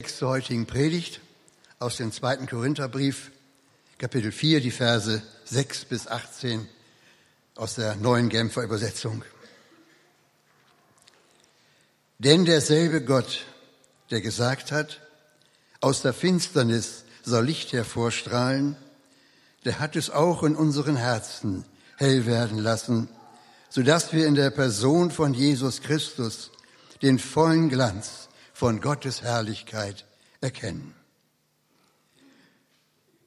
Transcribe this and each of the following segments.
Text zur heutigen Predigt aus dem zweiten Korintherbrief, Kapitel 4, die Verse 6 bis 18 aus der neuen Genfer Übersetzung. Denn derselbe Gott, der gesagt hat, aus der Finsternis soll Licht hervorstrahlen, der hat es auch in unseren Herzen hell werden lassen, so dass wir in der Person von Jesus Christus den vollen Glanz von Gottes Herrlichkeit erkennen.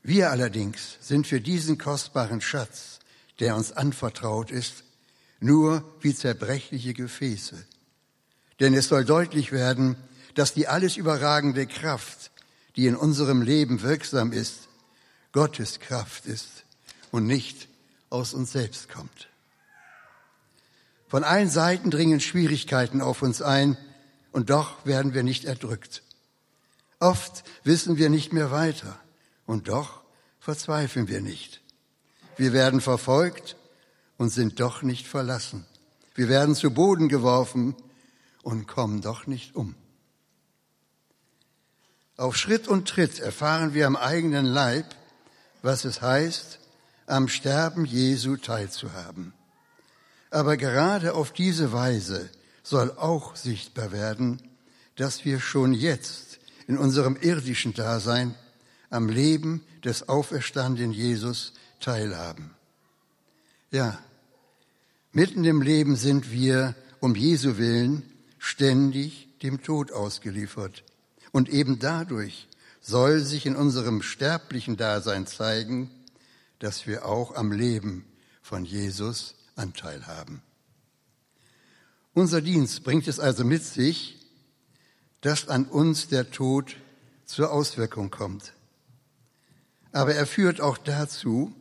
Wir allerdings sind für diesen kostbaren Schatz, der uns anvertraut ist, nur wie zerbrechliche Gefäße. Denn es soll deutlich werden, dass die alles überragende Kraft, die in unserem Leben wirksam ist, Gottes Kraft ist und nicht aus uns selbst kommt. Von allen Seiten dringen Schwierigkeiten auf uns ein, und doch werden wir nicht erdrückt. Oft wissen wir nicht mehr weiter und doch verzweifeln wir nicht. Wir werden verfolgt und sind doch nicht verlassen. Wir werden zu Boden geworfen und kommen doch nicht um. Auf Schritt und Tritt erfahren wir am eigenen Leib, was es heißt, am Sterben Jesu teilzuhaben. Aber gerade auf diese Weise soll auch sichtbar werden, dass wir schon jetzt in unserem irdischen Dasein am Leben des auferstandenen Jesus teilhaben. Ja, mitten im Leben sind wir um Jesu willen ständig dem Tod ausgeliefert. Und eben dadurch soll sich in unserem sterblichen Dasein zeigen, dass wir auch am Leben von Jesus Anteil haben. Unser Dienst bringt es also mit sich, dass an uns der Tod zur Auswirkung kommt. Aber er führt auch dazu,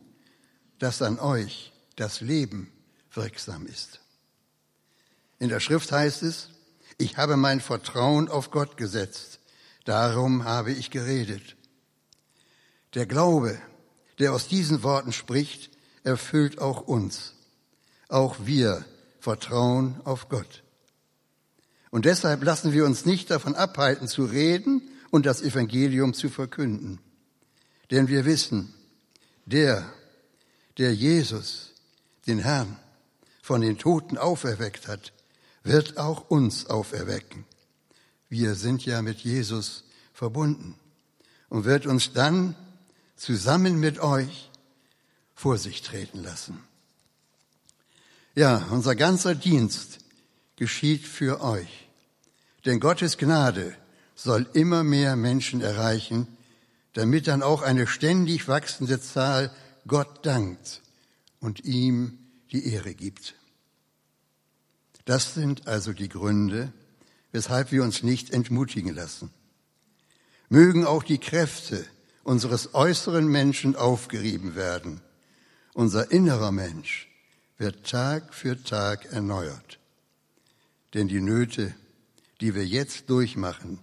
dass an euch das Leben wirksam ist. In der Schrift heißt es, ich habe mein Vertrauen auf Gott gesetzt, darum habe ich geredet. Der Glaube, der aus diesen Worten spricht, erfüllt auch uns. Auch wir Vertrauen auf Gott. Und deshalb lassen wir uns nicht davon abhalten zu reden und das Evangelium zu verkünden. Denn wir wissen, der, der Jesus, den Herrn, von den Toten auferweckt hat, wird auch uns auferwecken. Wir sind ja mit Jesus verbunden und wird uns dann zusammen mit euch vor sich treten lassen. Ja, unser ganzer Dienst geschieht für euch. Denn Gottes Gnade soll immer mehr Menschen erreichen, damit dann auch eine ständig wachsende Zahl Gott dankt und ihm die Ehre gibt. Das sind also die Gründe, weshalb wir uns nicht entmutigen lassen. Mögen auch die Kräfte unseres äußeren Menschen aufgerieben werden. Unser innerer Mensch wird Tag für Tag erneuert. Denn die Nöte, die wir jetzt durchmachen,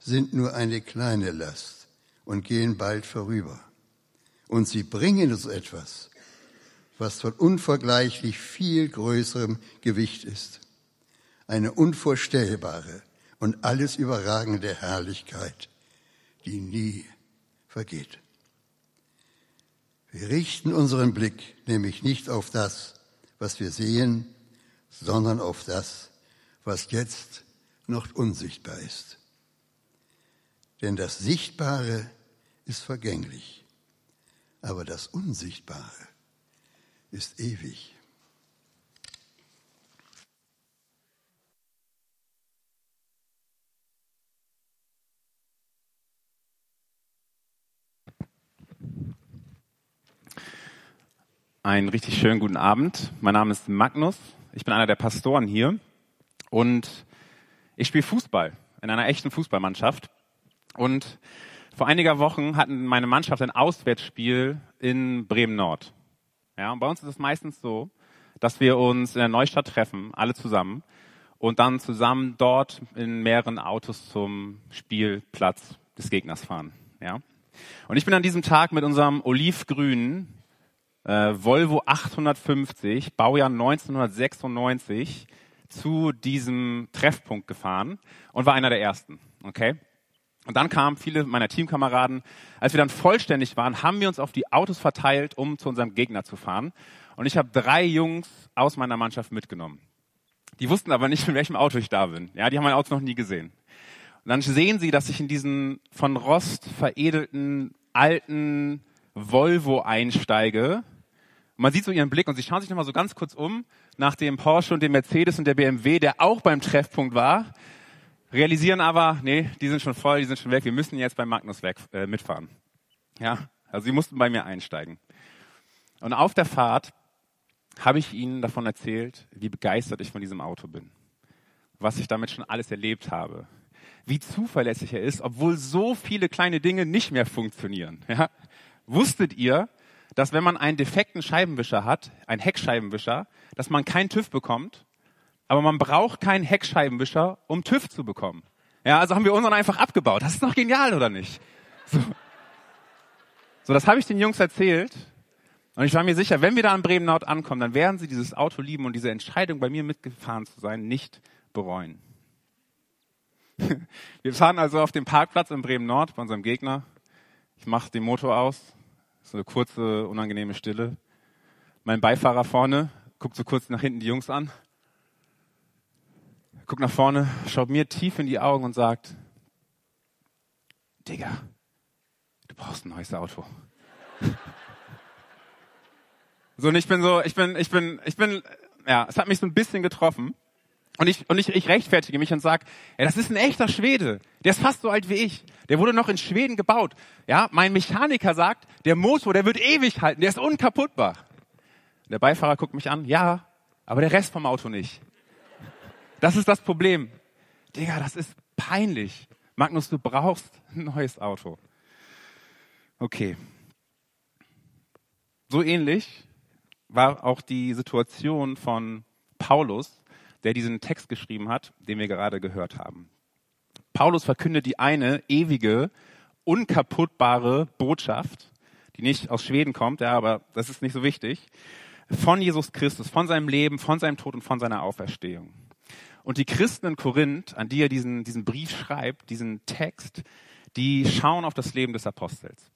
sind nur eine kleine Last und gehen bald vorüber. Und sie bringen uns etwas, was von unvergleichlich viel größerem Gewicht ist. Eine unvorstellbare und alles überragende Herrlichkeit, die nie vergeht. Wir richten unseren Blick nämlich nicht auf das, was wir sehen, sondern auf das, was jetzt noch unsichtbar ist. Denn das Sichtbare ist vergänglich, aber das Unsichtbare ist ewig. Einen richtig schönen guten Abend. Mein Name ist Magnus. Ich bin einer der Pastoren hier und ich spiele Fußball in einer echten Fußballmannschaft. Und vor einiger Wochen hatten meine Mannschaft ein Auswärtsspiel in Bremen Nord. Ja, und bei uns ist es meistens so, dass wir uns in der Neustadt treffen, alle zusammen, und dann zusammen dort in mehreren Autos zum Spielplatz des Gegners fahren. Ja. Und ich bin an diesem Tag mit unserem olivgrünen äh, Volvo 850, Baujahr 1996, zu diesem Treffpunkt gefahren und war einer der ersten. Okay? Und dann kamen viele meiner Teamkameraden. Als wir dann vollständig waren, haben wir uns auf die Autos verteilt, um zu unserem Gegner zu fahren. Und ich habe drei Jungs aus meiner Mannschaft mitgenommen. Die wussten aber nicht, in welchem Auto ich da bin. Ja, die haben mein Auto noch nie gesehen. Und dann sehen sie, dass ich in diesen von Rost veredelten alten Volvo einsteige. Man sieht so ihren Blick und sie schauen sich nochmal so ganz kurz um nach dem Porsche und dem Mercedes und der BMW, der auch beim Treffpunkt war realisieren aber, nee, die sind schon voll, die sind schon weg, wir müssen jetzt bei Magnus weg, äh, mitfahren. Ja, also sie mussten bei mir einsteigen. Und auf der Fahrt habe ich ihnen davon erzählt, wie begeistert ich von diesem Auto bin, was ich damit schon alles erlebt habe, wie zuverlässig er ist, obwohl so viele kleine Dinge nicht mehr funktionieren. Ja? Wusstet ihr, dass wenn man einen defekten Scheibenwischer hat, einen Heckscheibenwischer, dass man keinen TÜV bekommt aber man braucht keinen Heckscheibenwischer, um TÜV zu bekommen. Ja, also haben wir unseren einfach abgebaut. Das ist doch genial, oder nicht? So, so das habe ich den Jungs erzählt. Und ich war mir sicher, wenn wir da in Bremen-Nord ankommen, dann werden sie dieses Auto lieben und diese Entscheidung, bei mir mitgefahren zu sein, nicht bereuen. Wir fahren also auf dem Parkplatz in Bremen-Nord bei unserem Gegner. Ich mache den Motor aus. So eine kurze, unangenehme Stille. Mein Beifahrer vorne guckt so kurz nach hinten die Jungs an guckt nach vorne, schaut mir tief in die Augen und sagt, Digga, du brauchst ein neues Auto. so, und ich bin so, ich bin, ich bin, ich bin, ja, es hat mich so ein bisschen getroffen. Und ich, und ich, ich rechtfertige mich und sag, ja, das ist ein echter Schwede. Der ist fast so alt wie ich. Der wurde noch in Schweden gebaut. Ja, mein Mechaniker sagt, der Motor, der wird ewig halten. Der ist unkaputtbar. Der Beifahrer guckt mich an. Ja, aber der Rest vom Auto nicht. Das ist das Problem. Digga, das ist peinlich. Magnus, du brauchst ein neues Auto. Okay. So ähnlich war auch die Situation von Paulus, der diesen Text geschrieben hat, den wir gerade gehört haben. Paulus verkündet die eine ewige, unkaputtbare Botschaft, die nicht aus Schweden kommt, ja, aber das ist nicht so wichtig, von Jesus Christus, von seinem Leben, von seinem Tod und von seiner Auferstehung. Und die Christen in Korinth, an die er diesen, diesen Brief schreibt, diesen Text, die schauen auf das Leben des Apostels.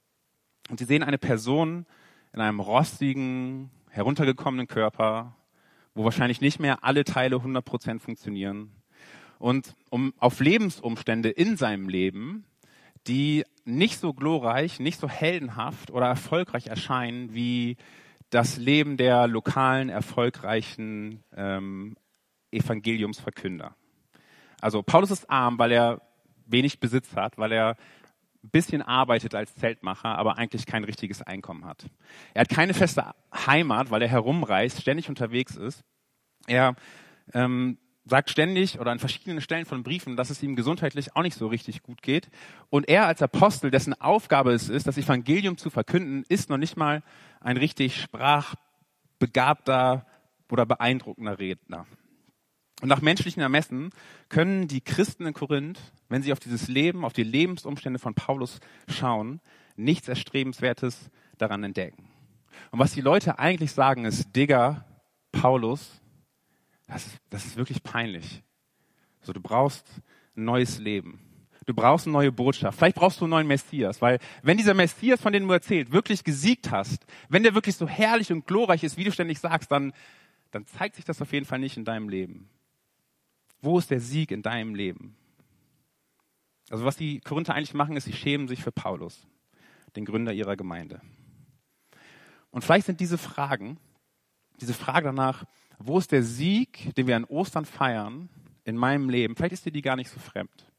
Und sie sehen eine Person in einem rostigen, heruntergekommenen Körper, wo wahrscheinlich nicht mehr alle Teile 100% funktionieren. Und um, auf Lebensumstände in seinem Leben, die nicht so glorreich, nicht so heldenhaft oder erfolgreich erscheinen wie das Leben der lokalen, erfolgreichen ähm, Evangeliumsverkünder. Also Paulus ist arm, weil er wenig Besitz hat, weil er ein bisschen arbeitet als Zeltmacher, aber eigentlich kein richtiges Einkommen hat. Er hat keine feste Heimat, weil er herumreist, ständig unterwegs ist. Er ähm, sagt ständig oder an verschiedenen Stellen von Briefen, dass es ihm gesundheitlich auch nicht so richtig gut geht. Und er als Apostel, dessen Aufgabe es ist, das Evangelium zu verkünden, ist noch nicht mal ein richtig sprachbegabter oder beeindruckender Redner. Und nach menschlichen Ermessen können die Christen in Korinth, wenn sie auf dieses Leben, auf die Lebensumstände von Paulus schauen, nichts Erstrebenswertes daran entdecken. Und was die Leute eigentlich sagen ist, Digga, Paulus, das ist, das ist wirklich peinlich. So, du brauchst ein neues Leben. Du brauchst eine neue Botschaft. Vielleicht brauchst du einen neuen Messias, weil wenn dieser Messias, von dem du erzählt, wirklich gesiegt hast, wenn der wirklich so herrlich und glorreich ist, wie du ständig sagst, dann, dann zeigt sich das auf jeden Fall nicht in deinem Leben. Wo ist der Sieg in deinem Leben? Also was die Korinther eigentlich machen, ist, sie schämen sich für Paulus, den Gründer ihrer Gemeinde. Und vielleicht sind diese Fragen, diese Frage danach, wo ist der Sieg, den wir an Ostern feiern, in meinem Leben, vielleicht ist dir die gar nicht so fremd.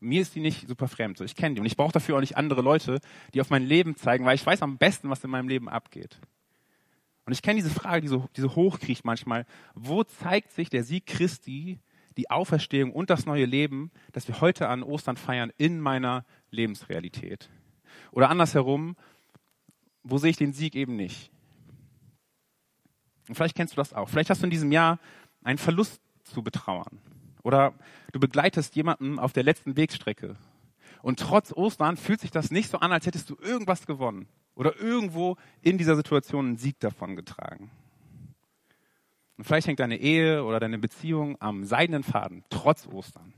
Mir ist die nicht super fremd. ich kenne die. Und ich brauche dafür auch nicht andere Leute, die auf mein Leben zeigen, weil ich weiß am besten, was in meinem Leben abgeht. Und ich kenne diese Frage, die so, die so hochkriecht manchmal. Wo zeigt sich der Sieg Christi, die Auferstehung und das neue Leben, das wir heute an Ostern feiern, in meiner Lebensrealität? Oder andersherum, wo sehe ich den Sieg eben nicht? Und vielleicht kennst du das auch. Vielleicht hast du in diesem Jahr einen Verlust zu betrauern. Oder du begleitest jemanden auf der letzten Wegstrecke. Und trotz Ostern fühlt sich das nicht so an, als hättest du irgendwas gewonnen oder irgendwo in dieser Situation einen Sieg davon getragen. Und vielleicht hängt deine Ehe oder deine Beziehung am seidenen Faden, trotz Ostern.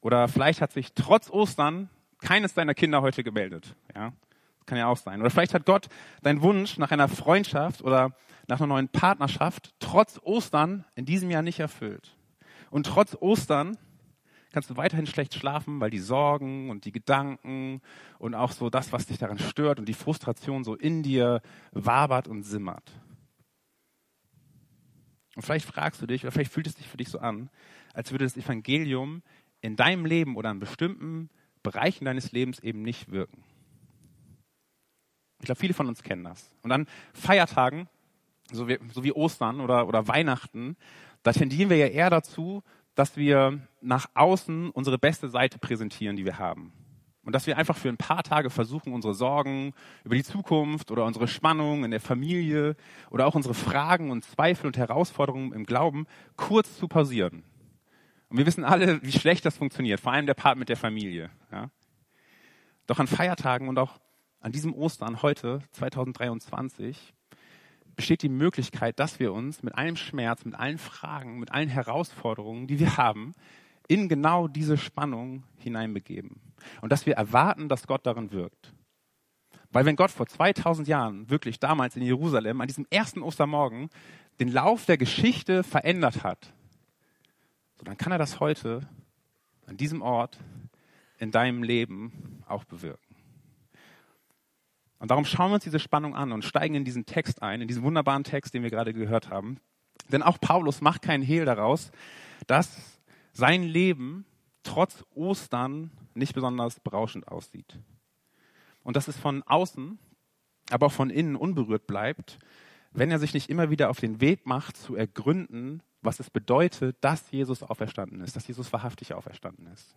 Oder vielleicht hat sich trotz Ostern keines deiner Kinder heute gemeldet. Ja, kann ja auch sein. Oder vielleicht hat Gott deinen Wunsch nach einer Freundschaft oder nach einer neuen Partnerschaft trotz Ostern in diesem Jahr nicht erfüllt. Und trotz Ostern kannst du weiterhin schlecht schlafen, weil die Sorgen und die Gedanken und auch so das, was dich daran stört und die Frustration so in dir wabert und simmert. Und vielleicht fragst du dich, oder vielleicht fühlt es sich für dich so an, als würde das Evangelium in deinem Leben oder in bestimmten Bereichen deines Lebens eben nicht wirken. Ich glaube, viele von uns kennen das. Und an Feiertagen, so wie, so wie Ostern oder, oder Weihnachten, da tendieren wir ja eher dazu, dass wir nach außen unsere beste Seite präsentieren, die wir haben. Und dass wir einfach für ein paar Tage versuchen, unsere Sorgen über die Zukunft oder unsere Spannung in der Familie oder auch unsere Fragen und Zweifel und Herausforderungen im Glauben kurz zu pausieren. Und wir wissen alle, wie schlecht das funktioniert, vor allem der Part mit der Familie. Ja? Doch an Feiertagen und auch an diesem Ostern heute, 2023, besteht die Möglichkeit, dass wir uns mit allem Schmerz, mit allen Fragen, mit allen Herausforderungen, die wir haben, in genau diese Spannung hineinbegeben. Und dass wir erwarten, dass Gott darin wirkt. Weil wenn Gott vor 2000 Jahren wirklich damals in Jerusalem an diesem ersten Ostermorgen den Lauf der Geschichte verändert hat, so dann kann er das heute an diesem Ort in deinem Leben auch bewirken. Und darum schauen wir uns diese Spannung an und steigen in diesen Text ein, in diesen wunderbaren Text, den wir gerade gehört haben. Denn auch Paulus macht keinen Hehl daraus, dass sein Leben trotz Ostern nicht besonders berauschend aussieht. Und dass es von außen, aber auch von innen unberührt bleibt, wenn er sich nicht immer wieder auf den Weg macht, zu ergründen, was es bedeutet, dass Jesus auferstanden ist, dass Jesus wahrhaftig auferstanden ist.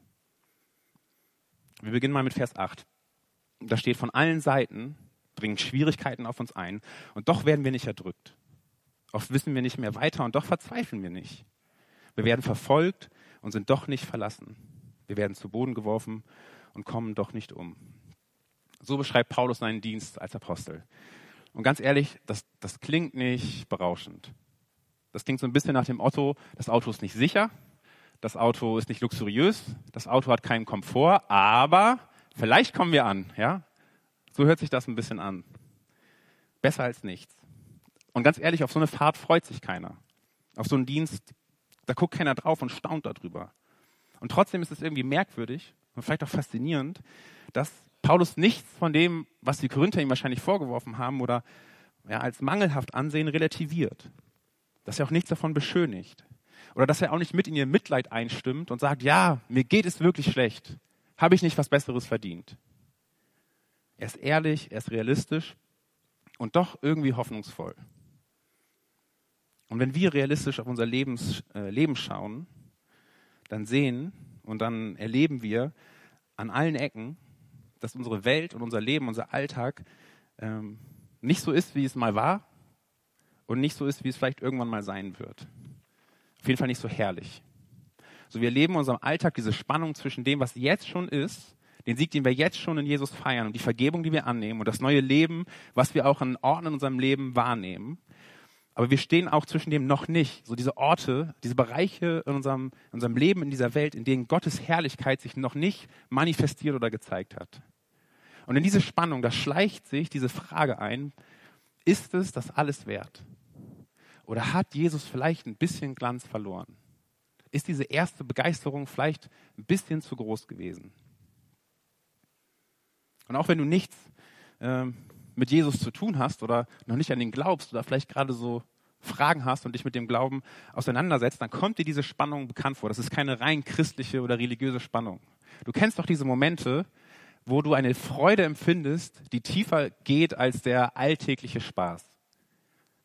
Wir beginnen mal mit Vers 8. Da steht, von allen Seiten bringen Schwierigkeiten auf uns ein und doch werden wir nicht erdrückt. Oft wissen wir nicht mehr weiter und doch verzweifeln wir nicht. Wir werden verfolgt und sind doch nicht verlassen. Wir werden zu Boden geworfen und kommen doch nicht um. So beschreibt Paulus seinen Dienst als Apostel. Und ganz ehrlich, das, das klingt nicht berauschend. Das klingt so ein bisschen nach dem Otto, das Auto ist nicht sicher, das Auto ist nicht luxuriös, das Auto hat keinen Komfort, aber vielleicht kommen wir an, ja? So hört sich das ein bisschen an. Besser als nichts. Und ganz ehrlich, auf so eine Fahrt freut sich keiner. Auf so einen Dienst, da guckt keiner drauf und staunt darüber. Und trotzdem ist es irgendwie merkwürdig und vielleicht auch faszinierend, dass Paulus nichts von dem, was die Korinther ihm wahrscheinlich vorgeworfen haben oder ja, als mangelhaft ansehen, relativiert. Dass er auch nichts davon beschönigt. Oder dass er auch nicht mit in ihr Mitleid einstimmt und sagt, ja, mir geht es wirklich schlecht. Habe ich nicht was Besseres verdient? Er ist ehrlich, er ist realistisch und doch irgendwie hoffnungsvoll. Und wenn wir realistisch auf unser Lebens, äh, Leben schauen, dann sehen und dann erleben wir an allen Ecken, dass unsere Welt und unser Leben, unser Alltag ähm, nicht so ist, wie es mal war und nicht so ist, wie es vielleicht irgendwann mal sein wird. Auf jeden Fall nicht so herrlich. So wir erleben in unserem Alltag diese Spannung zwischen dem, was jetzt schon ist, den Sieg, den wir jetzt schon in Jesus feiern und die Vergebung, die wir annehmen und das neue Leben, was wir auch an Orten in unserem Leben wahrnehmen. Aber wir stehen auch zwischen dem noch nicht. So diese Orte, diese Bereiche in unserem, in unserem Leben, in dieser Welt, in denen Gottes Herrlichkeit sich noch nicht manifestiert oder gezeigt hat. Und in diese Spannung, da schleicht sich diese Frage ein, ist es das alles wert? Oder hat Jesus vielleicht ein bisschen Glanz verloren? Ist diese erste Begeisterung vielleicht ein bisschen zu groß gewesen? Und auch wenn du nichts ähm, mit Jesus zu tun hast oder noch nicht an ihn glaubst oder vielleicht gerade so Fragen hast und dich mit dem Glauben auseinandersetzt, dann kommt dir diese Spannung bekannt vor. Das ist keine rein christliche oder religiöse Spannung. Du kennst doch diese Momente, wo du eine Freude empfindest, die tiefer geht als der alltägliche Spaß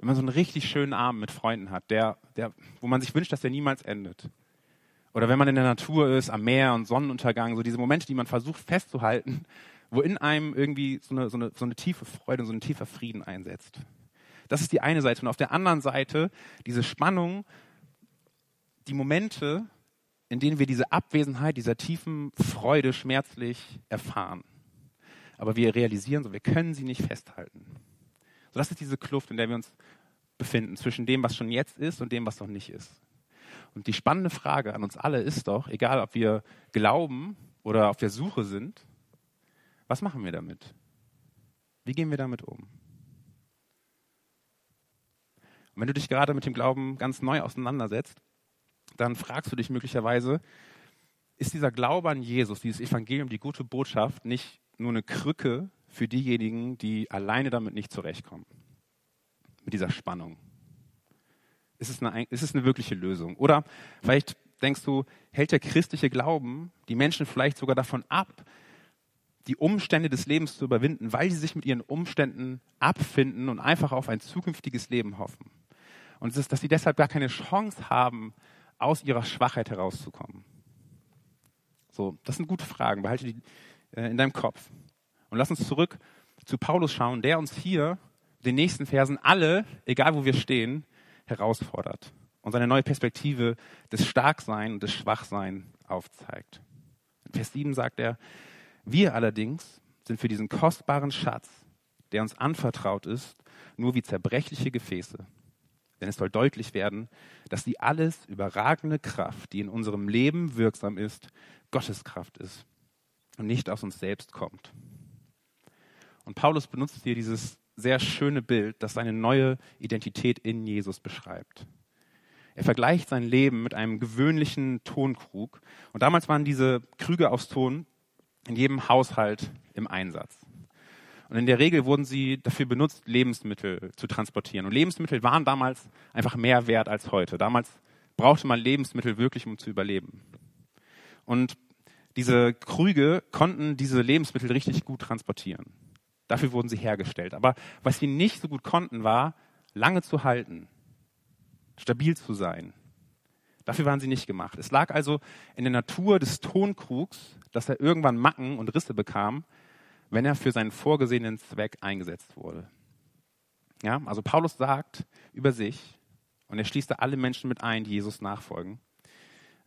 wenn man so einen richtig schönen Abend mit Freunden hat, der, der, wo man sich wünscht, dass der niemals endet. Oder wenn man in der Natur ist, am Meer und Sonnenuntergang, so diese Momente, die man versucht festzuhalten, wo in einem irgendwie so eine, so eine, so eine tiefe Freude und so ein tiefer Frieden einsetzt. Das ist die eine Seite. Und auf der anderen Seite diese Spannung, die Momente, in denen wir diese Abwesenheit dieser tiefen Freude schmerzlich erfahren. Aber wir realisieren so, wir können sie nicht festhalten. So, das ist diese Kluft, in der wir uns befinden, zwischen dem, was schon jetzt ist und dem, was noch nicht ist. Und die spannende Frage an uns alle ist doch, egal ob wir glauben oder auf der Suche sind, was machen wir damit? Wie gehen wir damit um? Und wenn du dich gerade mit dem Glauben ganz neu auseinandersetzt, dann fragst du dich möglicherweise, ist dieser Glaube an Jesus, dieses Evangelium, die gute Botschaft, nicht nur eine Krücke für diejenigen, die alleine damit nicht zurechtkommen? Mit dieser Spannung. Ist es eine, ist es eine wirkliche Lösung? Oder vielleicht denkst du, hält der christliche Glauben die Menschen vielleicht sogar davon ab, die Umstände des Lebens zu überwinden, weil sie sich mit ihren Umständen abfinden und einfach auf ein zukünftiges Leben hoffen? Und es ist, dass sie deshalb gar keine Chance haben, aus ihrer Schwachheit herauszukommen. So, das sind gute Fragen. Behalte die äh, in deinem Kopf. Und lass uns zurück zu Paulus schauen, der uns hier den nächsten Versen alle, egal wo wir stehen, herausfordert und seine neue Perspektive des Starksein und des Schwachsein aufzeigt. In Vers 7 sagt er, wir allerdings sind für diesen kostbaren Schatz, der uns anvertraut ist, nur wie zerbrechliche Gefäße. Denn es soll deutlich werden, dass die alles überragende Kraft, die in unserem Leben wirksam ist, Gottes Kraft ist und nicht aus uns selbst kommt. Und Paulus benutzt hier dieses sehr schöne Bild, das seine neue Identität in Jesus beschreibt. Er vergleicht sein Leben mit einem gewöhnlichen Tonkrug. Und damals waren diese Krüge aus Ton in jedem Haushalt im Einsatz. Und in der Regel wurden sie dafür benutzt, Lebensmittel zu transportieren. Und Lebensmittel waren damals einfach mehr wert als heute. Damals brauchte man Lebensmittel wirklich, um zu überleben. Und diese Krüge konnten diese Lebensmittel richtig gut transportieren. Dafür wurden sie hergestellt. Aber was sie nicht so gut konnten, war, lange zu halten, stabil zu sein. Dafür waren sie nicht gemacht. Es lag also in der Natur des Tonkrugs, dass er irgendwann Macken und Risse bekam, wenn er für seinen vorgesehenen Zweck eingesetzt wurde. Ja, also Paulus sagt über sich, und er schließt da alle Menschen mit ein, die Jesus nachfolgen,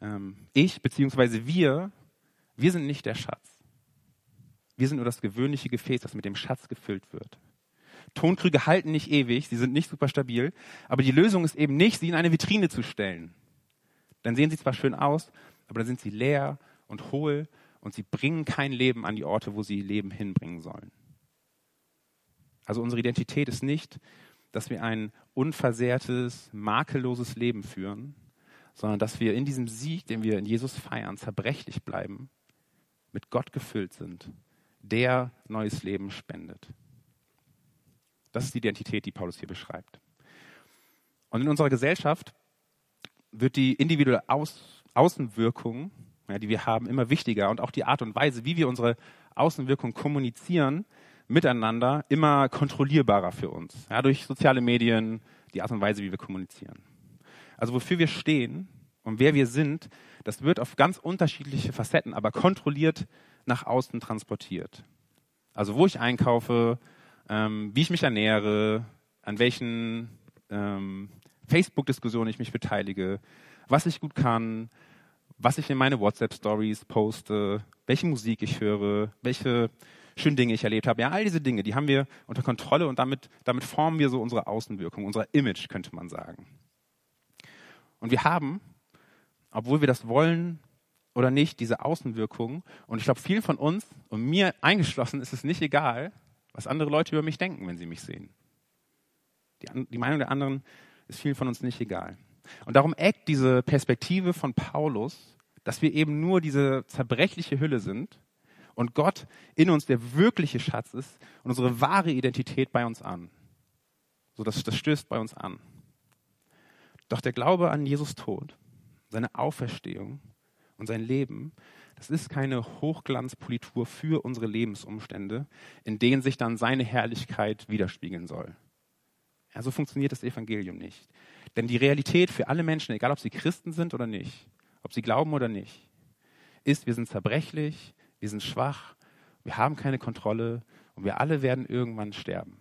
ähm, ich bzw. wir, wir sind nicht der Schatz. Wir sind nur das gewöhnliche Gefäß, das mit dem Schatz gefüllt wird. Tonkrüge halten nicht ewig, sie sind nicht super stabil, aber die Lösung ist eben nicht, sie in eine Vitrine zu stellen. Dann sehen sie zwar schön aus, aber dann sind sie leer und hohl und sie bringen kein Leben an die Orte, wo sie Leben hinbringen sollen. Also unsere Identität ist nicht, dass wir ein unversehrtes, makelloses Leben führen, sondern dass wir in diesem Sieg, den wir in Jesus feiern, zerbrechlich bleiben, mit Gott gefüllt sind der neues Leben spendet. Das ist die Identität, die Paulus hier beschreibt. Und in unserer Gesellschaft wird die individuelle Aus Außenwirkung, ja, die wir haben, immer wichtiger und auch die Art und Weise, wie wir unsere Außenwirkung kommunizieren, miteinander immer kontrollierbarer für uns. Ja, durch soziale Medien, die Art und Weise, wie wir kommunizieren. Also wofür wir stehen und wer wir sind, das wird auf ganz unterschiedliche Facetten, aber kontrolliert nach außen transportiert. Also wo ich einkaufe, ähm, wie ich mich ernähre, an welchen ähm, Facebook-Diskussionen ich mich beteilige, was ich gut kann, was ich in meine WhatsApp-Stories poste, welche Musik ich höre, welche schönen Dinge ich erlebt habe. Ja, all diese Dinge, die haben wir unter Kontrolle und damit, damit formen wir so unsere Außenwirkung, unser Image, könnte man sagen. Und wir haben, obwohl wir das wollen oder nicht, diese Außenwirkung. Und ich glaube, vielen von uns und mir eingeschlossen ist es nicht egal, was andere Leute über mich denken, wenn sie mich sehen. Die, die Meinung der anderen ist vielen von uns nicht egal. Und darum eckt diese Perspektive von Paulus, dass wir eben nur diese zerbrechliche Hülle sind und Gott in uns der wirkliche Schatz ist und unsere wahre Identität bei uns an. So, das, das stößt bei uns an. Doch der Glaube an Jesus Tod, seine Auferstehung und sein Leben, das ist keine Hochglanzpolitur für unsere Lebensumstände, in denen sich dann seine Herrlichkeit widerspiegeln soll. Ja, so funktioniert das Evangelium nicht. Denn die Realität für alle Menschen, egal ob sie Christen sind oder nicht, ob sie glauben oder nicht, ist, wir sind zerbrechlich, wir sind schwach, wir haben keine Kontrolle und wir alle werden irgendwann sterben.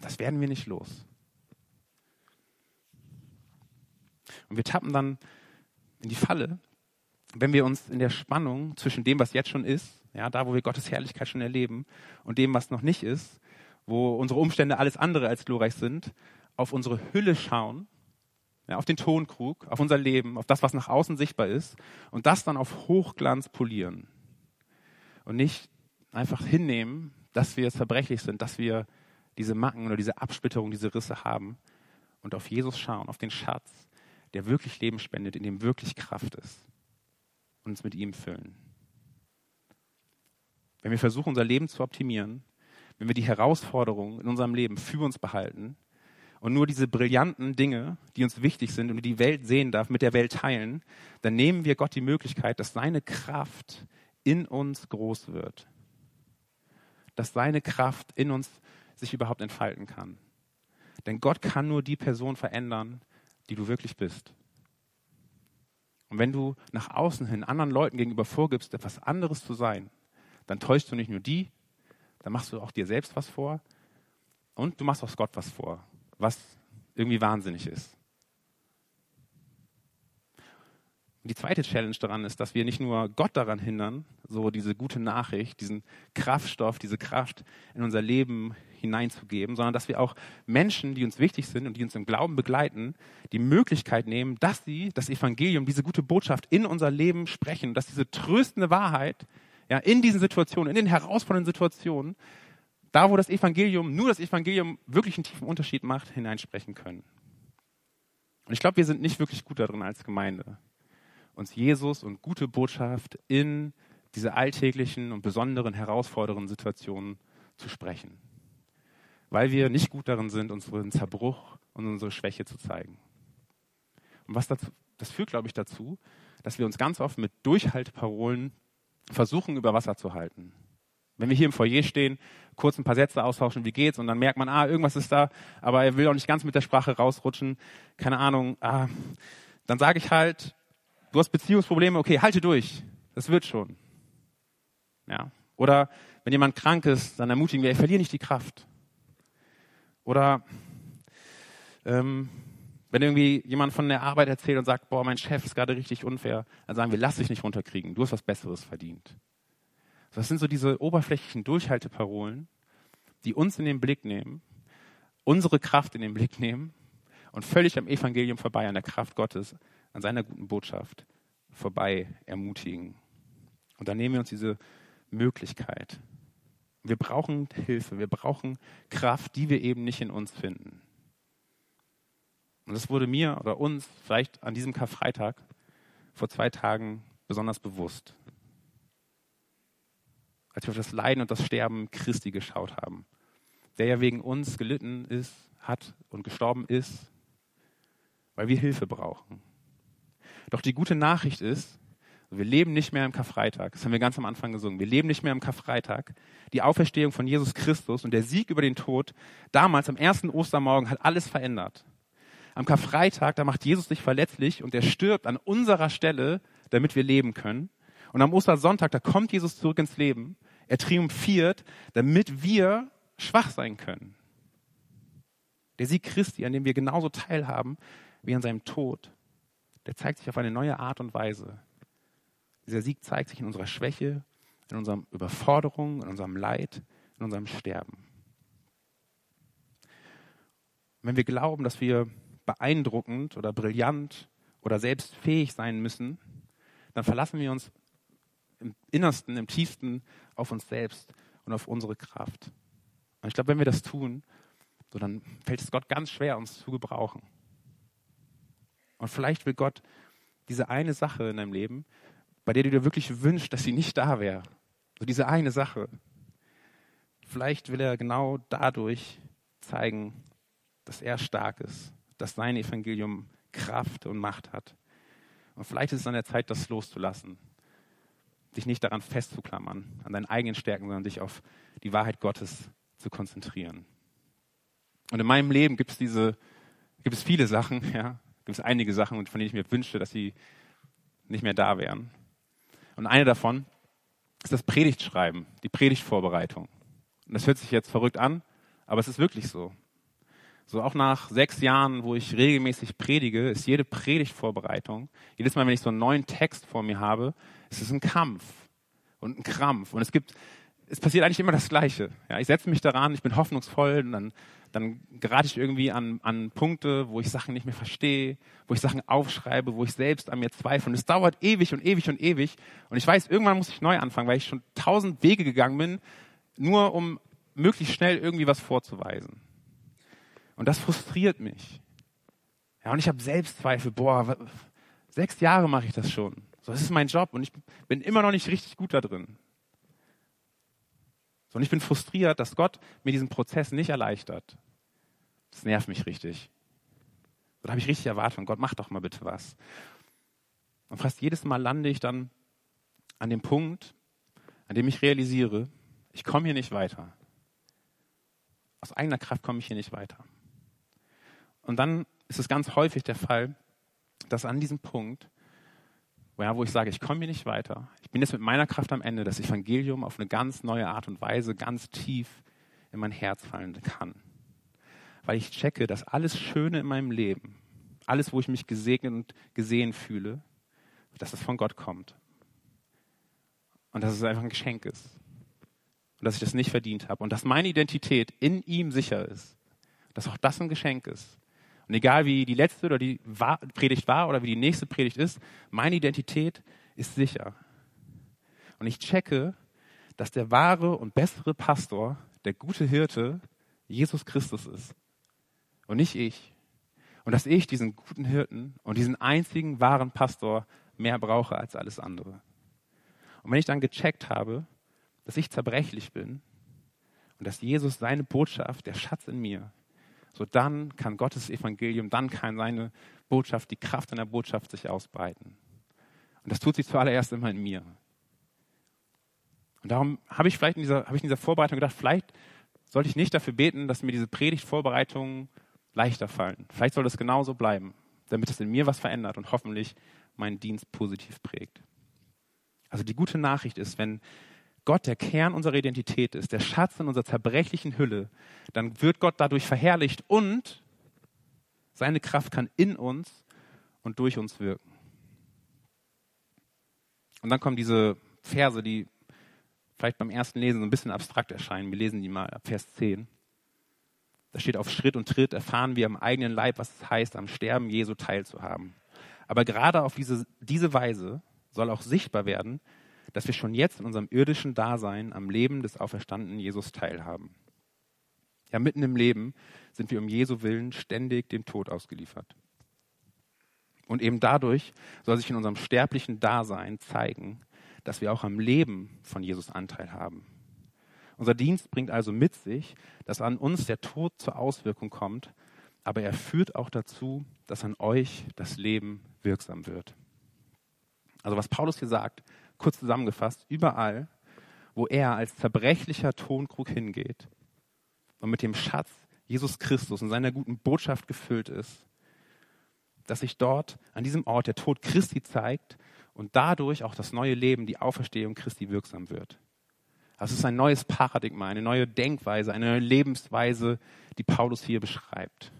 Das werden wir nicht los. Und wir tappen dann in die Falle, wenn wir uns in der Spannung zwischen dem, was jetzt schon ist, ja, da, wo wir Gottes Herrlichkeit schon erleben, und dem, was noch nicht ist, wo unsere Umstände alles andere als glorreich sind, auf unsere Hülle schauen ja, auf den Tonkrug, auf unser Leben, auf das, was nach außen sichtbar ist und das dann auf Hochglanz polieren. Und nicht einfach hinnehmen, dass wir zerbrechlich sind, dass wir diese Macken oder diese Absplitterung, diese Risse haben und auf Jesus schauen, auf den Schatz, der wirklich Leben spendet, in dem wirklich Kraft ist und uns mit ihm füllen. Wenn wir versuchen, unser Leben zu optimieren, wenn wir die Herausforderungen in unserem Leben für uns behalten und nur diese brillanten Dinge, die uns wichtig sind und die die Welt sehen darf, mit der Welt teilen, dann nehmen wir Gott die Möglichkeit, dass seine Kraft in uns groß wird. Dass seine Kraft in uns sich überhaupt entfalten kann. Denn Gott kann nur die Person verändern, die du wirklich bist. Und wenn du nach außen hin anderen Leuten gegenüber vorgibst, etwas anderes zu sein, dann täuschst du nicht nur die, dann machst du auch dir selbst was vor und du machst auch Gott was vor was irgendwie wahnsinnig ist. Und die zweite Challenge daran ist, dass wir nicht nur Gott daran hindern, so diese gute Nachricht, diesen Kraftstoff, diese Kraft in unser Leben hineinzugeben, sondern dass wir auch Menschen, die uns wichtig sind und die uns im Glauben begleiten, die Möglichkeit nehmen, dass sie das Evangelium, diese gute Botschaft in unser Leben sprechen, dass diese tröstende Wahrheit ja, in diesen Situationen, in den herausfordernden Situationen da wo das Evangelium, nur das Evangelium wirklich einen tiefen Unterschied macht, hineinsprechen können. Und ich glaube, wir sind nicht wirklich gut darin als Gemeinde, uns Jesus und gute Botschaft in diese alltäglichen und besonderen, herausfordernden Situationen zu sprechen. Weil wir nicht gut darin sind, unseren Zerbruch und unsere Schwäche zu zeigen. Und was dazu, das führt, glaube ich, dazu, dass wir uns ganz oft mit Durchhaltparolen versuchen, über Wasser zu halten. Wenn wir hier im Foyer stehen, kurz ein paar Sätze austauschen, wie geht's, und dann merkt man, ah, irgendwas ist da, aber er will auch nicht ganz mit der Sprache rausrutschen, keine Ahnung, ah, dann sage ich halt, du hast Beziehungsprobleme, okay, halte durch, das wird schon. Ja. Oder wenn jemand krank ist, dann ermutigen wir, verliere nicht die Kraft. Oder ähm, wenn irgendwie jemand von der Arbeit erzählt und sagt, boah, mein Chef ist gerade richtig unfair, dann sagen wir, lass dich nicht runterkriegen, du hast was Besseres verdient. Das sind so diese oberflächlichen Durchhalteparolen, die uns in den Blick nehmen, unsere Kraft in den Blick nehmen und völlig am Evangelium vorbei, an der Kraft Gottes, an seiner guten Botschaft vorbei ermutigen. Und dann nehmen wir uns diese Möglichkeit. Wir brauchen Hilfe, wir brauchen Kraft, die wir eben nicht in uns finden. Und das wurde mir oder uns vielleicht an diesem Karfreitag vor zwei Tagen besonders bewusst als wir auf das Leiden und das Sterben Christi geschaut haben, der ja wegen uns gelitten ist, hat und gestorben ist, weil wir Hilfe brauchen. Doch die gute Nachricht ist, wir leben nicht mehr im Karfreitag. Das haben wir ganz am Anfang gesungen. Wir leben nicht mehr im Karfreitag. Die Auferstehung von Jesus Christus und der Sieg über den Tod damals am ersten Ostermorgen hat alles verändert. Am Karfreitag, da macht Jesus sich verletzlich und er stirbt an unserer Stelle, damit wir leben können. Und am Ostersonntag, da kommt Jesus zurück ins Leben. Er triumphiert, damit wir schwach sein können. Der Sieg Christi, an dem wir genauso teilhaben wie an seinem Tod, der zeigt sich auf eine neue Art und Weise. Dieser Sieg zeigt sich in unserer Schwäche, in unserer Überforderung, in unserem Leid, in unserem Sterben. wenn wir glauben, dass wir beeindruckend oder brillant oder selbst fähig sein müssen, dann verlassen wir uns im Innersten, im Tiefsten auf uns selbst und auf unsere Kraft. Und ich glaube, wenn wir das tun, so dann fällt es Gott ganz schwer, uns zu gebrauchen. Und vielleicht will Gott diese eine Sache in deinem Leben, bei der du dir wirklich wünschst, dass sie nicht da wäre. So diese eine Sache. Vielleicht will er genau dadurch zeigen, dass er stark ist, dass sein Evangelium Kraft und Macht hat. Und vielleicht ist es an der Zeit, das loszulassen dich nicht daran festzuklammern, an deinen eigenen Stärken, sondern dich auf die Wahrheit Gottes zu konzentrieren. Und in meinem Leben gibt es diese, gibt es viele Sachen, ja, gibt es einige Sachen, von denen ich mir wünschte, dass sie nicht mehr da wären. Und eine davon ist das Predigtschreiben, die Predigtvorbereitung. Und das hört sich jetzt verrückt an, aber es ist wirklich so. So auch nach sechs Jahren, wo ich regelmäßig predige, ist jede Predigtvorbereitung, jedes Mal, wenn ich so einen neuen Text vor mir habe, es ist ein Kampf und ein Krampf. Und es gibt es passiert eigentlich immer das Gleiche. Ja, ich setze mich daran, ich bin hoffnungsvoll und dann, dann gerate ich irgendwie an, an Punkte, wo ich Sachen nicht mehr verstehe, wo ich Sachen aufschreibe, wo ich selbst an mir zweifle. Und es dauert ewig und ewig und ewig. Und ich weiß, irgendwann muss ich neu anfangen, weil ich schon tausend Wege gegangen bin, nur um möglichst schnell irgendwie was vorzuweisen. Und das frustriert mich. Ja, und ich habe Selbstzweifel. Boah, sechs Jahre mache ich das schon. So, das ist mein Job und ich bin immer noch nicht richtig gut da drin. So, und ich bin frustriert, dass Gott mir diesen Prozess nicht erleichtert. Das nervt mich richtig. Da habe ich richtig Erwartungen. Gott, mach doch mal bitte was. Und fast jedes Mal lande ich dann an dem Punkt, an dem ich realisiere, ich komme hier nicht weiter. Aus eigener Kraft komme ich hier nicht weiter. Und dann ist es ganz häufig der Fall, dass an diesem Punkt, ja, wo ich sage, ich komme hier nicht weiter, ich bin jetzt mit meiner Kraft am Ende, das Evangelium auf eine ganz neue Art und Weise ganz tief in mein Herz fallen kann. Weil ich checke, dass alles Schöne in meinem Leben, alles, wo ich mich gesegnet und gesehen fühle, dass das von Gott kommt. Und dass es einfach ein Geschenk ist. Und dass ich das nicht verdient habe. Und dass meine Identität in ihm sicher ist. Dass auch das ein Geschenk ist. Und egal wie die letzte oder die Predigt war oder wie die nächste Predigt ist, meine Identität ist sicher. Und ich checke, dass der wahre und bessere Pastor, der gute Hirte, Jesus Christus ist. Und nicht ich. Und dass ich diesen guten Hirten und diesen einzigen wahren Pastor mehr brauche als alles andere. Und wenn ich dann gecheckt habe, dass ich zerbrechlich bin und dass Jesus seine Botschaft, der Schatz in mir, so dann kann Gottes Evangelium, dann kann seine Botschaft, die Kraft seiner Botschaft sich ausbreiten. Und das tut sich zuallererst immer in mir. Und darum habe ich vielleicht in dieser, habe ich in dieser Vorbereitung gedacht, vielleicht sollte ich nicht dafür beten, dass mir diese Predigtvorbereitungen leichter fallen. Vielleicht soll das genauso bleiben, damit es in mir was verändert und hoffentlich meinen Dienst positiv prägt. Also die gute Nachricht ist, wenn Gott der Kern unserer Identität ist, der Schatz in unserer zerbrechlichen Hülle, dann wird Gott dadurch verherrlicht und seine Kraft kann in uns und durch uns wirken. Und dann kommen diese Verse, die vielleicht beim ersten Lesen so ein bisschen abstrakt erscheinen. Wir lesen die mal ab Vers 10. Da steht auf Schritt und Tritt erfahren wir am eigenen Leib, was es heißt, am Sterben Jesu teilzuhaben. Aber gerade auf diese, diese Weise soll auch sichtbar werden, dass wir schon jetzt in unserem irdischen Dasein am Leben des auferstandenen Jesus teilhaben. Ja, mitten im Leben sind wir um Jesu Willen ständig dem Tod ausgeliefert. Und eben dadurch soll sich in unserem sterblichen Dasein zeigen, dass wir auch am Leben von Jesus Anteil haben. Unser Dienst bringt also mit sich, dass an uns der Tod zur Auswirkung kommt, aber er führt auch dazu, dass an euch das Leben wirksam wird. Also was Paulus hier sagt, kurz zusammengefasst, überall, wo er als zerbrechlicher Tonkrug hingeht und mit dem Schatz Jesus Christus und seiner guten Botschaft gefüllt ist, dass sich dort an diesem Ort der Tod Christi zeigt und dadurch auch das neue Leben, die Auferstehung Christi wirksam wird. Das ist ein neues Paradigma, eine neue Denkweise, eine neue Lebensweise, die Paulus hier beschreibt.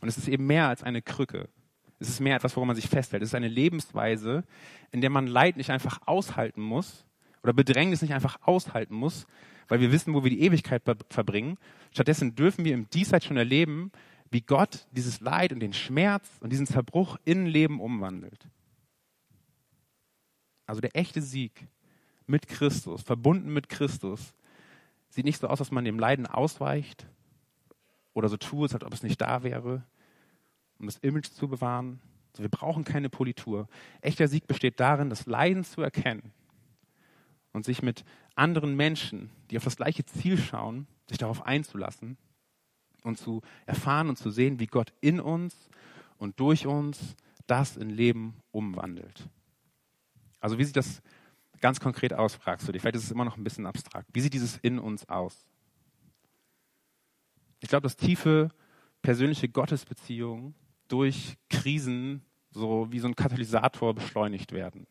Und es ist eben mehr als eine Krücke. Es ist mehr etwas, woran man sich festhält. Es ist eine Lebensweise, in der man Leid nicht einfach aushalten muss oder Bedrängnis nicht einfach aushalten muss, weil wir wissen, wo wir die Ewigkeit verbringen. Stattdessen dürfen wir im Diesseits schon erleben, wie Gott dieses Leid und den Schmerz und diesen Zerbruch in Leben umwandelt. Also der echte Sieg mit Christus, verbunden mit Christus, sieht nicht so aus, dass man dem Leiden ausweicht oder so tut, als ob es nicht da wäre, um das Image zu bewahren. Also wir brauchen keine Politur. Echter Sieg besteht darin, das Leiden zu erkennen und sich mit anderen Menschen, die auf das gleiche Ziel schauen, sich darauf einzulassen und zu erfahren und zu sehen, wie Gott in uns und durch uns das in Leben umwandelt. Also wie sieht das ganz konkret aus, fragst du dich. Vielleicht ist es immer noch ein bisschen abstrakt. Wie sieht dieses in uns aus? Ich glaube, dass tiefe persönliche Gottesbeziehungen durch Krisen so wie so ein Katalysator beschleunigt werden.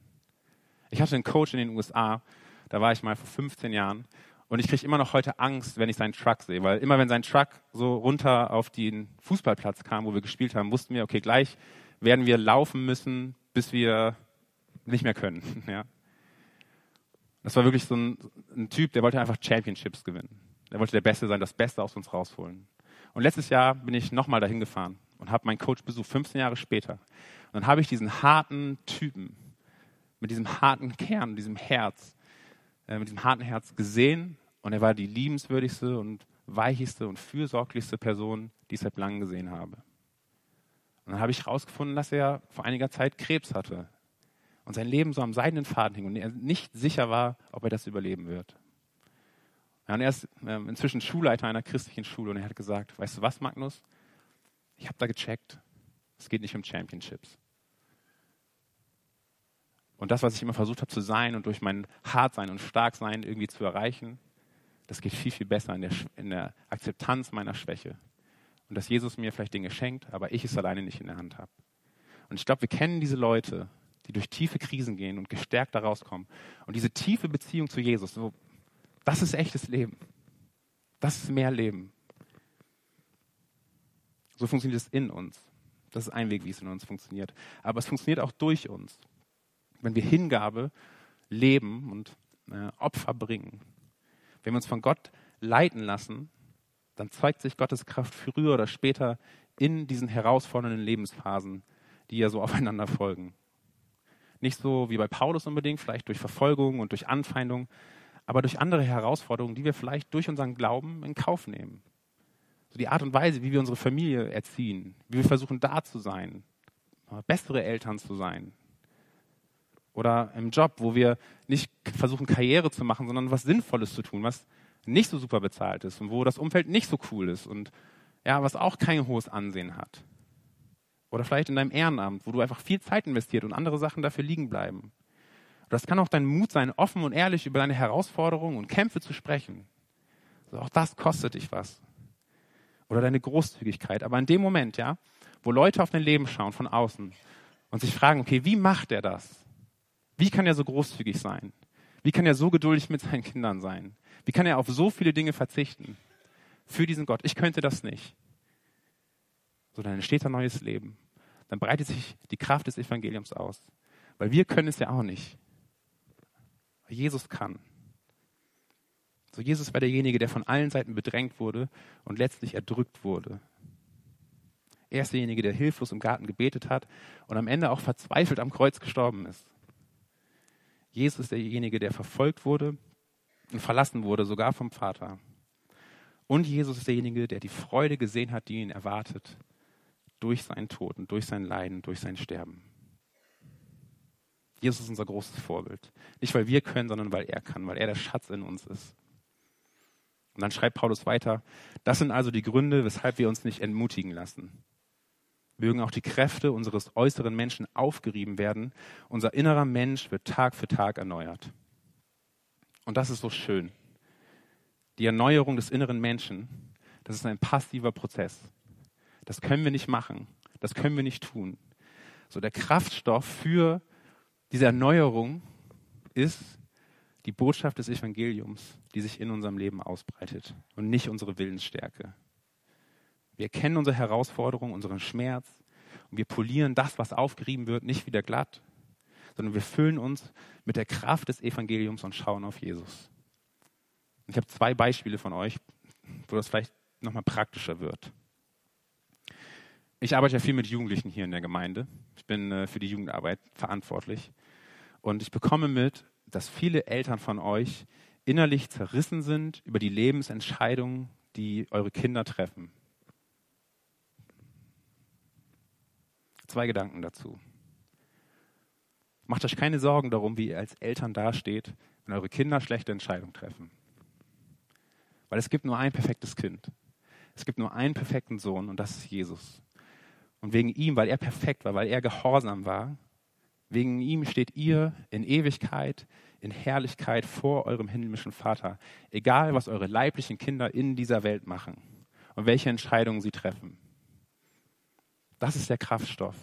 Ich hatte einen Coach in den USA, da war ich mal vor 15 Jahren und ich kriege immer noch heute Angst, wenn ich seinen Truck sehe, weil immer wenn sein Truck so runter auf den Fußballplatz kam, wo wir gespielt haben, wussten wir, okay, gleich werden wir laufen müssen, bis wir nicht mehr können. Ja. Das war wirklich so ein, ein Typ, der wollte einfach Championships gewinnen. Der wollte der Beste sein, das Beste aus uns rausholen. Und letztes Jahr bin ich nochmal dahin gefahren und habe meinen Coach besucht, 15 Jahre später. Und dann habe ich diesen harten Typen mit diesem harten Kern, diesem Herz, äh, mit diesem harten Herz gesehen. Und er war die liebenswürdigste und weicheste und fürsorglichste Person, die ich seit langem gesehen habe. Und dann habe ich herausgefunden, dass er vor einiger Zeit Krebs hatte und sein Leben so am seidenen Faden hing und er nicht sicher war, ob er das überleben wird. Ja, und er ist äh, inzwischen Schulleiter einer christlichen Schule und er hat gesagt, weißt du was, Magnus? Ich habe da gecheckt, es geht nicht um Championships. Und das, was ich immer versucht habe zu sein und durch mein Hartsein und Starksein irgendwie zu erreichen, das geht viel, viel besser in der, in der Akzeptanz meiner Schwäche. Und dass Jesus mir vielleicht Dinge schenkt, aber ich es alleine nicht in der Hand habe. Und ich glaube, wir kennen diese Leute, die durch tiefe Krisen gehen und gestärkt da rauskommen. Und diese tiefe Beziehung zu Jesus, so, das ist echtes Leben. Das ist mehr Leben. So funktioniert es in uns. Das ist ein Weg, wie es in uns funktioniert. Aber es funktioniert auch durch uns. Wenn wir Hingabe leben und äh, Opfer bringen. Wenn wir uns von Gott leiten lassen, dann zeigt sich Gottes Kraft früher oder später in diesen herausfordernden Lebensphasen, die ja so aufeinander folgen. Nicht so wie bei Paulus unbedingt, vielleicht durch Verfolgung und durch Anfeindung, aber durch andere Herausforderungen, die wir vielleicht durch unseren Glauben in Kauf nehmen. So die Art und Weise, wie wir unsere Familie erziehen, wie wir versuchen da zu sein, bessere Eltern zu sein. Oder im Job, wo wir nicht versuchen, Karriere zu machen, sondern was Sinnvolles zu tun, was nicht so super bezahlt ist und wo das Umfeld nicht so cool ist und ja, was auch kein hohes Ansehen hat. Oder vielleicht in deinem Ehrenamt, wo du einfach viel Zeit investiert und andere Sachen dafür liegen bleiben. Das kann auch dein Mut sein, offen und ehrlich über deine Herausforderungen und Kämpfe zu sprechen. Also auch das kostet dich was. Oder deine Großzügigkeit. Aber in dem Moment, ja, wo Leute auf dein Leben schauen von außen und sich fragen, okay, wie macht er das? Wie kann er so großzügig sein? Wie kann er so geduldig mit seinen Kindern sein? Wie kann er auf so viele Dinge verzichten? Für diesen Gott. Ich könnte das nicht. So, dann entsteht ein neues Leben. Dann breitet sich die Kraft des Evangeliums aus. Weil wir können es ja auch nicht. Jesus kann. So, Jesus war derjenige, der von allen Seiten bedrängt wurde und letztlich erdrückt wurde. Er ist derjenige, der hilflos im Garten gebetet hat und am Ende auch verzweifelt am Kreuz gestorben ist. Jesus ist derjenige, der verfolgt wurde und verlassen wurde, sogar vom Vater. Und Jesus ist derjenige, der die Freude gesehen hat, die ihn erwartet, durch seinen Tod und durch sein Leiden, durch sein Sterben. Jesus ist unser großes Vorbild. Nicht, weil wir können, sondern weil er kann, weil er der Schatz in uns ist. Und dann schreibt Paulus weiter, das sind also die Gründe, weshalb wir uns nicht entmutigen lassen. Mögen auch die Kräfte unseres äußeren Menschen aufgerieben werden. Unser innerer Mensch wird Tag für Tag erneuert. Und das ist so schön. Die Erneuerung des inneren Menschen, das ist ein passiver Prozess. Das können wir nicht machen. Das können wir nicht tun. So der Kraftstoff für diese Erneuerung ist die Botschaft des Evangeliums, die sich in unserem Leben ausbreitet und nicht unsere Willensstärke. Wir erkennen unsere Herausforderung, unseren Schmerz und wir polieren das, was aufgerieben wird, nicht wieder glatt, sondern wir füllen uns mit der Kraft des Evangeliums und schauen auf Jesus. Ich habe zwei Beispiele von euch, wo das vielleicht nochmal praktischer wird. Ich arbeite ja viel mit Jugendlichen hier in der Gemeinde. Ich bin äh, für die Jugendarbeit verantwortlich. Und ich bekomme mit, dass viele Eltern von euch innerlich zerrissen sind über die Lebensentscheidungen, die eure Kinder treffen. Zwei Gedanken dazu. Macht euch keine Sorgen darum, wie ihr als Eltern dasteht, wenn eure Kinder schlechte Entscheidungen treffen. Weil es gibt nur ein perfektes Kind. Es gibt nur einen perfekten Sohn und das ist Jesus. Und wegen ihm, weil er perfekt war, weil er gehorsam war, Wegen ihm steht ihr in Ewigkeit, in Herrlichkeit vor eurem himmlischen Vater, egal was eure leiblichen Kinder in dieser Welt machen und welche Entscheidungen sie treffen. Das ist der Kraftstoff.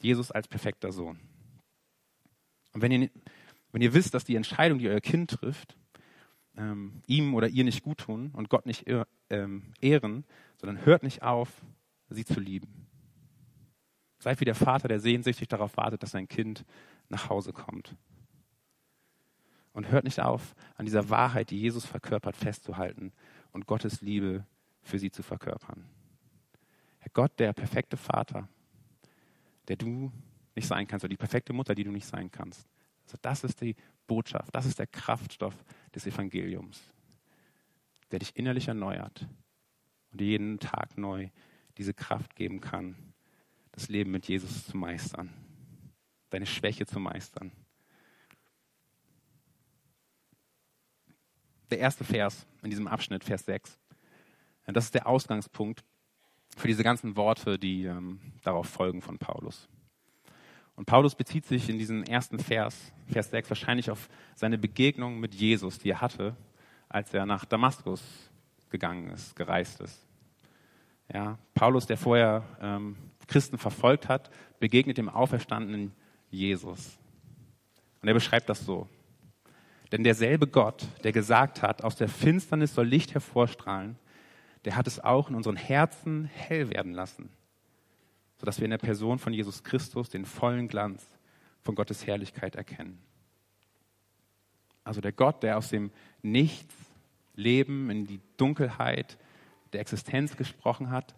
Jesus als perfekter Sohn. Und wenn ihr, wenn ihr wisst, dass die Entscheidung, die euer Kind trifft, ähm, ihm oder ihr nicht gut tun und Gott nicht ähm, ehren, sondern hört nicht auf, sie zu lieben. Seid wie der Vater, der sehnsüchtig darauf wartet, dass sein Kind nach Hause kommt. Und hört nicht auf, an dieser Wahrheit, die Jesus verkörpert, festzuhalten und Gottes Liebe für sie zu verkörpern. Herr Gott, der perfekte Vater, der du nicht sein kannst, oder die perfekte Mutter, die du nicht sein kannst. Also das ist die Botschaft, das ist der Kraftstoff des Evangeliums, der dich innerlich erneuert und dir jeden Tag neu diese Kraft geben kann, das Leben mit Jesus zu meistern, deine Schwäche zu meistern. Der erste Vers in diesem Abschnitt, Vers 6, das ist der Ausgangspunkt für diese ganzen Worte, die ähm, darauf folgen von Paulus. Und Paulus bezieht sich in diesem ersten Vers, Vers 6, wahrscheinlich auf seine Begegnung mit Jesus, die er hatte, als er nach Damaskus gegangen ist, gereist ist. Ja, Paulus, der vorher ähm, Christen verfolgt hat, begegnet dem auferstandenen Jesus. Und er beschreibt das so. Denn derselbe Gott, der gesagt hat, aus der Finsternis soll Licht hervorstrahlen, der hat es auch in unseren Herzen hell werden lassen, sodass wir in der Person von Jesus Christus den vollen Glanz von Gottes Herrlichkeit erkennen. Also der Gott, der aus dem Nichts Leben in die Dunkelheit der Existenz gesprochen hat,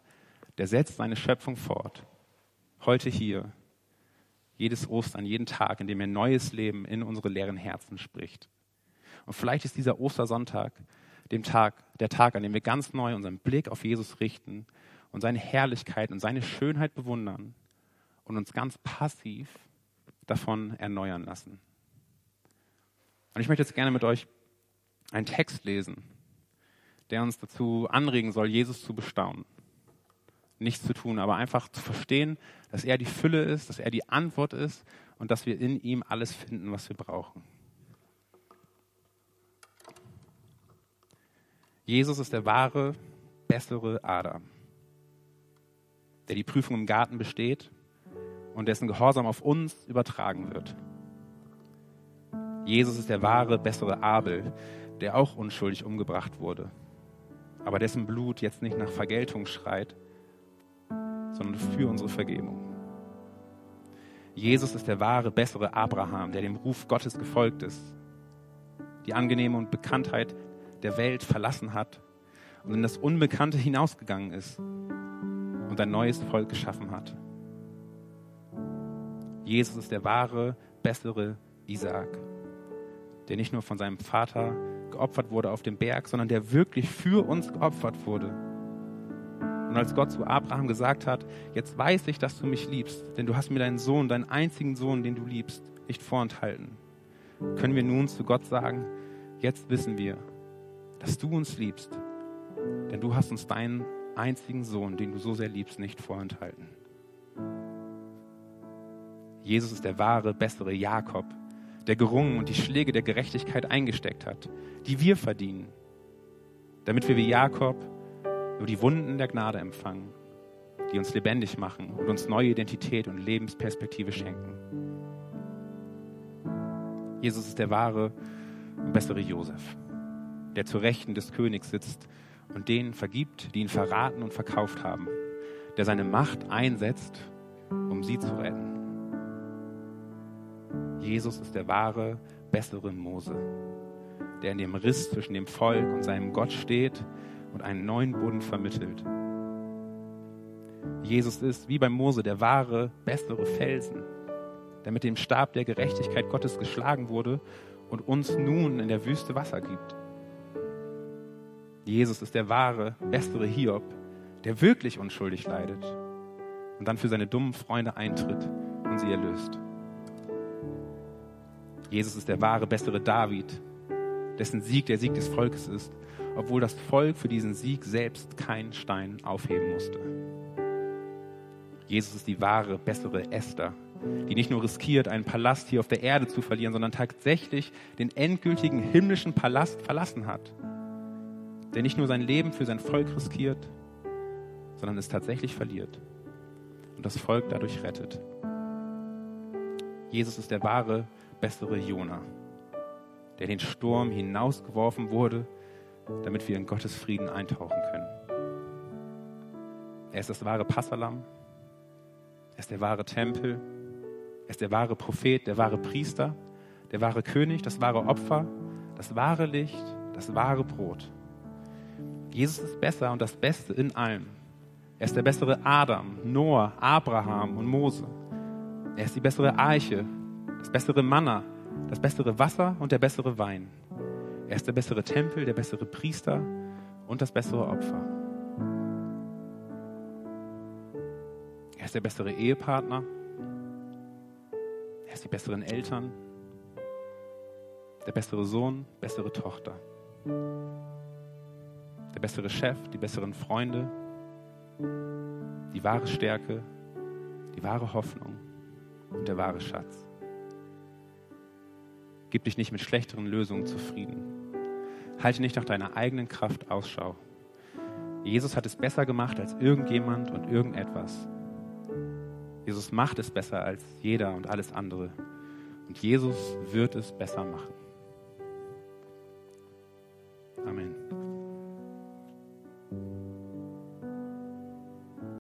der setzt seine Schöpfung fort. Heute hier, jedes Ostern, jeden Tag, in dem er neues Leben in unsere leeren Herzen spricht. Und vielleicht ist dieser Ostersonntag dem Tag, der Tag, an dem wir ganz neu unseren Blick auf Jesus richten und seine Herrlichkeit und seine Schönheit bewundern und uns ganz passiv davon erneuern lassen. Und ich möchte jetzt gerne mit euch einen Text lesen, der uns dazu anregen soll, Jesus zu bestaunen. Nichts zu tun, aber einfach zu verstehen, dass er die Fülle ist, dass er die Antwort ist und dass wir in ihm alles finden, was wir brauchen. Jesus ist der wahre, bessere Adam, der die Prüfung im Garten besteht und dessen Gehorsam auf uns übertragen wird. Jesus ist der wahre, bessere Abel, der auch unschuldig umgebracht wurde, aber dessen Blut jetzt nicht nach Vergeltung schreit, sondern für unsere Vergebung. Jesus ist der wahre, bessere Abraham, der dem Ruf Gottes gefolgt ist, die angenehme und Bekanntheit der Welt verlassen hat und in das Unbekannte hinausgegangen ist und ein neues Volk geschaffen hat. Jesus ist der wahre, bessere Isaak, der nicht nur von seinem Vater geopfert wurde auf dem Berg, sondern der wirklich für uns geopfert wurde. Und als Gott zu Abraham gesagt hat, jetzt weiß ich, dass du mich liebst, denn du hast mir deinen Sohn, deinen einzigen Sohn, den du liebst, nicht vorenthalten, können wir nun zu Gott sagen, jetzt wissen wir, dass du uns liebst, denn du hast uns deinen einzigen Sohn, den du so sehr liebst, nicht vorenthalten. Jesus ist der wahre, bessere Jakob, der gerungen und die Schläge der Gerechtigkeit eingesteckt hat, die wir verdienen, damit wir wie Jakob nur die Wunden der Gnade empfangen, die uns lebendig machen und uns neue Identität und Lebensperspektive schenken. Jesus ist der wahre und bessere Josef der zu Rechten des Königs sitzt und denen vergibt, die ihn verraten und verkauft haben, der seine Macht einsetzt, um sie zu retten. Jesus ist der wahre, bessere Mose, der in dem Riss zwischen dem Volk und seinem Gott steht und einen neuen Boden vermittelt. Jesus ist wie beim Mose der wahre, bessere Felsen, der mit dem Stab der Gerechtigkeit Gottes geschlagen wurde und uns nun in der Wüste Wasser gibt. Jesus ist der wahre, bessere Hiob, der wirklich unschuldig leidet und dann für seine dummen Freunde eintritt und sie erlöst. Jesus ist der wahre, bessere David, dessen Sieg der Sieg des Volkes ist, obwohl das Volk für diesen Sieg selbst keinen Stein aufheben musste. Jesus ist die wahre, bessere Esther, die nicht nur riskiert, einen Palast hier auf der Erde zu verlieren, sondern tatsächlich den endgültigen himmlischen Palast verlassen hat der nicht nur sein Leben für sein Volk riskiert, sondern es tatsächlich verliert und das Volk dadurch rettet. Jesus ist der wahre, bessere Jona, der den Sturm hinausgeworfen wurde, damit wir in Gottes Frieden eintauchen können. Er ist das wahre Passalam, er ist der wahre Tempel, er ist der wahre Prophet, der wahre Priester, der wahre König, das wahre Opfer, das wahre Licht, das wahre Brot. Jesus ist besser und das Beste in allem. Er ist der bessere Adam, Noah, Abraham und Mose. Er ist die bessere Eiche, das bessere Manna, das bessere Wasser und der bessere Wein. Er ist der bessere Tempel, der bessere Priester und das bessere Opfer. Er ist der bessere Ehepartner. Er ist die besseren Eltern. Der bessere Sohn, bessere Tochter. Der bessere Chef, die besseren Freunde. Die wahre Stärke, die wahre Hoffnung und der wahre Schatz. Gib dich nicht mit schlechteren Lösungen zufrieden. Halte nicht nach deiner eigenen Kraft Ausschau. Jesus hat es besser gemacht als irgendjemand und irgendetwas. Jesus macht es besser als jeder und alles andere. Und Jesus wird es besser machen.